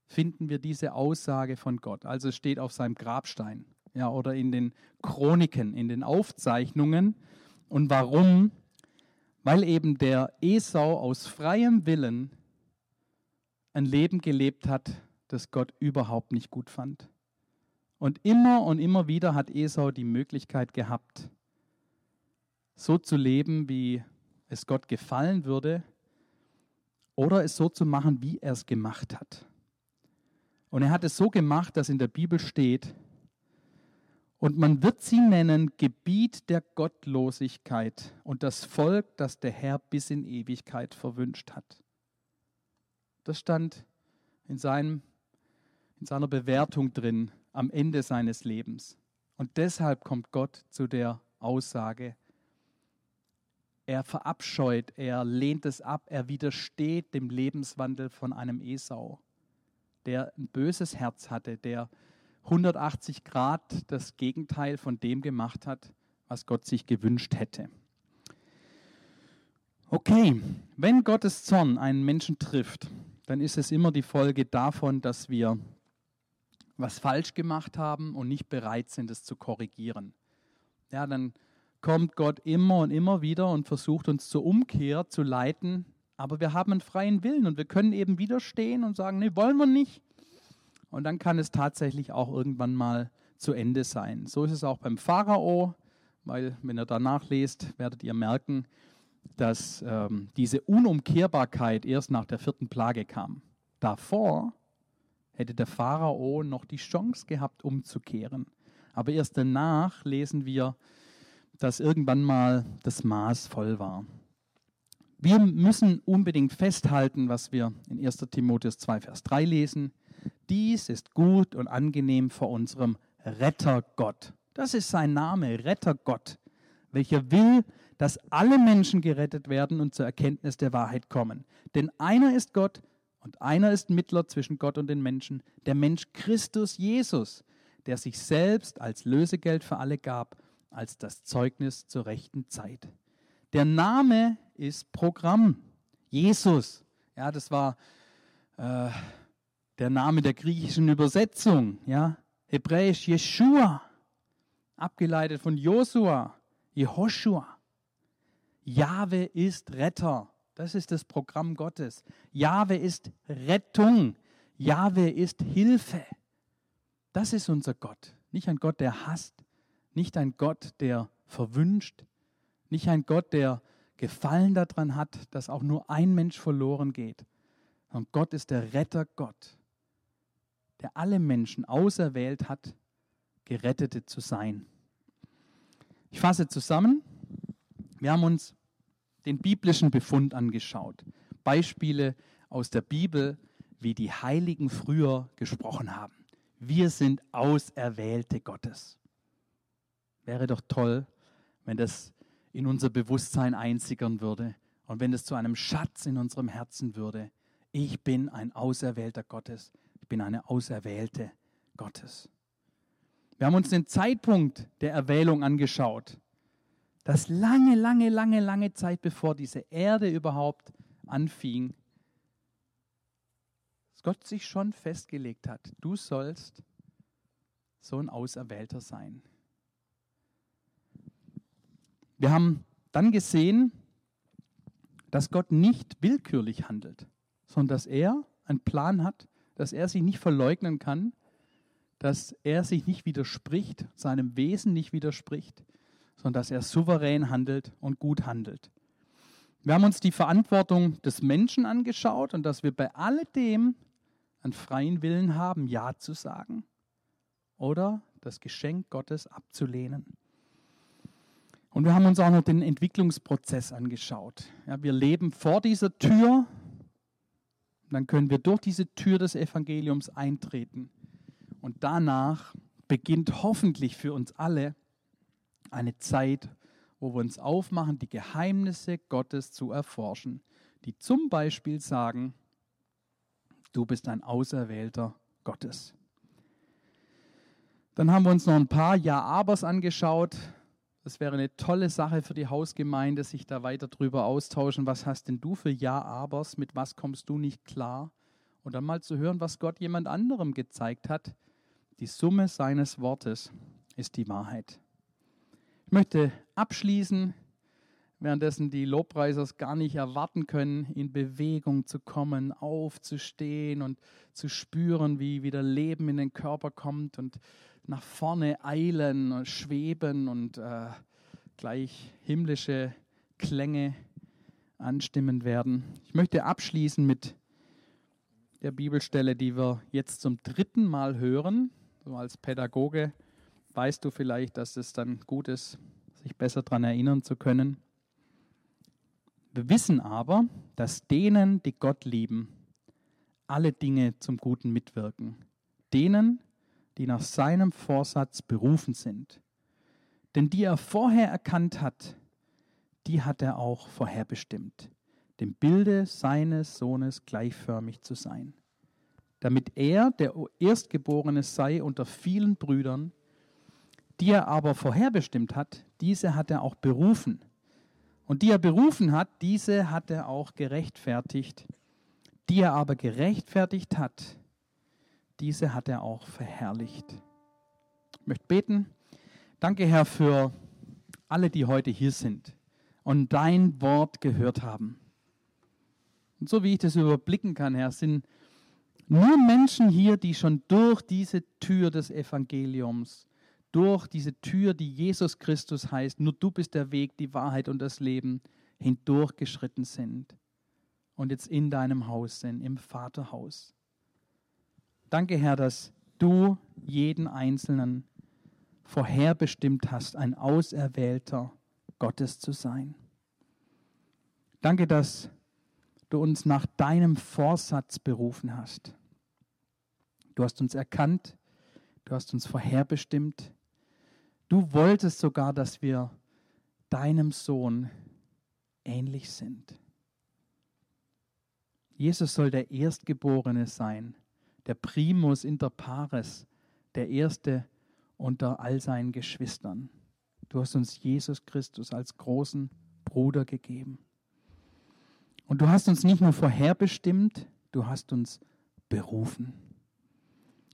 finden wir diese Aussage von Gott. Also es steht auf seinem Grabstein ja, oder in den Chroniken, in den Aufzeichnungen. Und warum? Weil eben der Esau aus freiem Willen ein Leben gelebt hat, das Gott überhaupt nicht gut fand. Und immer und immer wieder hat Esau die Möglichkeit gehabt, so zu leben, wie es Gott gefallen würde, oder es so zu machen, wie er es gemacht hat. Und er hat es so gemacht, dass in der Bibel steht, und man wird sie nennen Gebiet der Gottlosigkeit und das Volk, das der Herr bis in Ewigkeit verwünscht hat. Das stand in, seinem, in seiner Bewertung drin am Ende seines Lebens. Und deshalb kommt Gott zu der Aussage, er verabscheut, er lehnt es ab, er widersteht dem Lebenswandel von einem Esau, der ein böses Herz hatte, der 180 Grad das Gegenteil von dem gemacht hat, was Gott sich gewünscht hätte. Okay, wenn Gottes Zorn einen Menschen trifft, dann ist es immer die Folge davon, dass wir was falsch gemacht haben und nicht bereit sind, es zu korrigieren. Ja, dann kommt Gott immer und immer wieder und versucht uns zur Umkehr zu leiten, aber wir haben einen freien Willen und wir können eben widerstehen und sagen, nee, wollen wir nicht. Und dann kann es tatsächlich auch irgendwann mal zu Ende sein. So ist es auch beim Pharao, weil wenn ihr danach lest, werdet ihr merken, dass ähm, diese Unumkehrbarkeit erst nach der vierten Plage kam. Davor hätte der Pharao noch die Chance gehabt, umzukehren. Aber erst danach lesen wir, dass irgendwann mal das Maß voll war. Wir müssen unbedingt festhalten, was wir in 1 Timotheus 2, Vers 3 lesen. Dies ist gut und angenehm vor unserem Rettergott. Das ist sein Name, Rettergott, welcher will, dass alle Menschen gerettet werden und zur Erkenntnis der Wahrheit kommen. Denn einer ist Gott und einer ist Mittler zwischen Gott und den Menschen, der Mensch Christus Jesus, der sich selbst als Lösegeld für alle gab, als das Zeugnis zur rechten Zeit. Der Name ist Programm. Jesus. Ja, das war äh, der Name der griechischen Übersetzung, ja, hebräisch Jeshua, abgeleitet von Josua, Jehoshua. Jahwe ist Retter. Das ist das Programm Gottes. Jahwe ist Rettung. Jahwe ist Hilfe. Das ist unser Gott. Nicht ein Gott, der hasst, nicht ein Gott, der verwünscht, nicht ein Gott, der Gefallen daran hat, dass auch nur ein Mensch verloren geht. Und Gott ist der Retter Gott der alle Menschen auserwählt hat, Gerettete zu sein. Ich fasse zusammen. Wir haben uns den biblischen Befund angeschaut. Beispiele aus der Bibel, wie die Heiligen früher gesprochen haben. Wir sind Auserwählte Gottes. Wäre doch toll, wenn das in unser Bewusstsein einsickern würde und wenn es zu einem Schatz in unserem Herzen würde. Ich bin ein Auserwählter Gottes. Ich bin eine Auserwählte Gottes. Wir haben uns den Zeitpunkt der Erwählung angeschaut. Das lange, lange, lange, lange Zeit bevor diese Erde überhaupt anfing, dass Gott sich schon festgelegt hat, du sollst so ein Auserwählter sein. Wir haben dann gesehen, dass Gott nicht willkürlich handelt, sondern dass er einen Plan hat, dass er sich nicht verleugnen kann, dass er sich nicht widerspricht, seinem Wesen nicht widerspricht, sondern dass er souverän handelt und gut handelt. Wir haben uns die Verantwortung des Menschen angeschaut und dass wir bei alledem einen freien Willen haben, Ja zu sagen oder das Geschenk Gottes abzulehnen. Und wir haben uns auch noch den Entwicklungsprozess angeschaut. Ja, wir leben vor dieser Tür, dann können wir durch diese Tür des Evangeliums eintreten. Und danach beginnt hoffentlich für uns alle eine Zeit, wo wir uns aufmachen, die Geheimnisse Gottes zu erforschen, die zum Beispiel sagen, du bist ein Auserwählter Gottes. Dann haben wir uns noch ein paar Ja-Abers angeschaut. Das wäre eine tolle Sache für die Hausgemeinde, sich da weiter drüber austauschen. Was hast denn du für Ja-Abers? Mit was kommst du nicht klar? Und dann mal zu hören, was Gott jemand anderem gezeigt hat. Die Summe seines Wortes ist die Wahrheit. Ich möchte abschließen, währenddessen die Lobpreisers gar nicht erwarten können, in Bewegung zu kommen, aufzustehen und zu spüren, wie wieder Leben in den Körper kommt und nach vorne eilen und schweben und äh, gleich himmlische Klänge anstimmen werden. Ich möchte abschließen mit der Bibelstelle, die wir jetzt zum dritten Mal hören. So als Pädagoge weißt du vielleicht, dass es dann gut ist, sich besser daran erinnern zu können. Wir wissen aber, dass denen, die Gott lieben, alle Dinge zum Guten mitwirken. Denen, die nach seinem Vorsatz berufen sind. Denn die er vorher erkannt hat, die hat er auch vorherbestimmt, dem Bilde seines Sohnes gleichförmig zu sein, damit er der Erstgeborene sei unter vielen Brüdern, die er aber vorherbestimmt hat, diese hat er auch berufen. Und die er berufen hat, diese hat er auch gerechtfertigt. Die er aber gerechtfertigt hat, diese hat er auch verherrlicht. Ich möchte beten. Danke, Herr, für alle, die heute hier sind und dein Wort gehört haben. Und so wie ich das überblicken kann, Herr, sind nur Menschen hier, die schon durch diese Tür des Evangeliums, durch diese Tür, die Jesus Christus heißt, nur du bist der Weg, die Wahrheit und das Leben, hindurchgeschritten sind und jetzt in deinem Haus sind, im Vaterhaus. Danke, Herr, dass du jeden Einzelnen vorherbestimmt hast, ein Auserwählter Gottes zu sein. Danke, dass du uns nach deinem Vorsatz berufen hast. Du hast uns erkannt, du hast uns vorherbestimmt. Du wolltest sogar, dass wir deinem Sohn ähnlich sind. Jesus soll der Erstgeborene sein der Primus inter pares, der Erste unter all seinen Geschwistern. Du hast uns Jesus Christus als großen Bruder gegeben. Und du hast uns nicht nur vorherbestimmt, du hast uns berufen.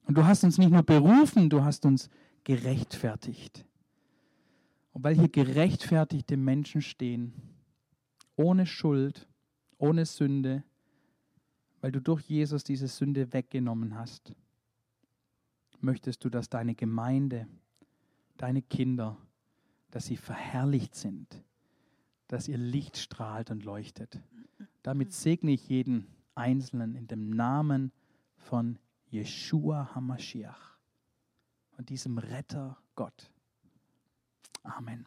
Und du hast uns nicht nur berufen, du hast uns gerechtfertigt. Und weil hier gerechtfertigte Menschen stehen, ohne Schuld, ohne Sünde, weil du durch Jesus diese Sünde weggenommen hast, möchtest du, dass deine Gemeinde, deine Kinder, dass sie verherrlicht sind, dass ihr Licht strahlt und leuchtet. Damit segne ich jeden Einzelnen in dem Namen von Yeshua HaMashiach und diesem Retter Gott. Amen.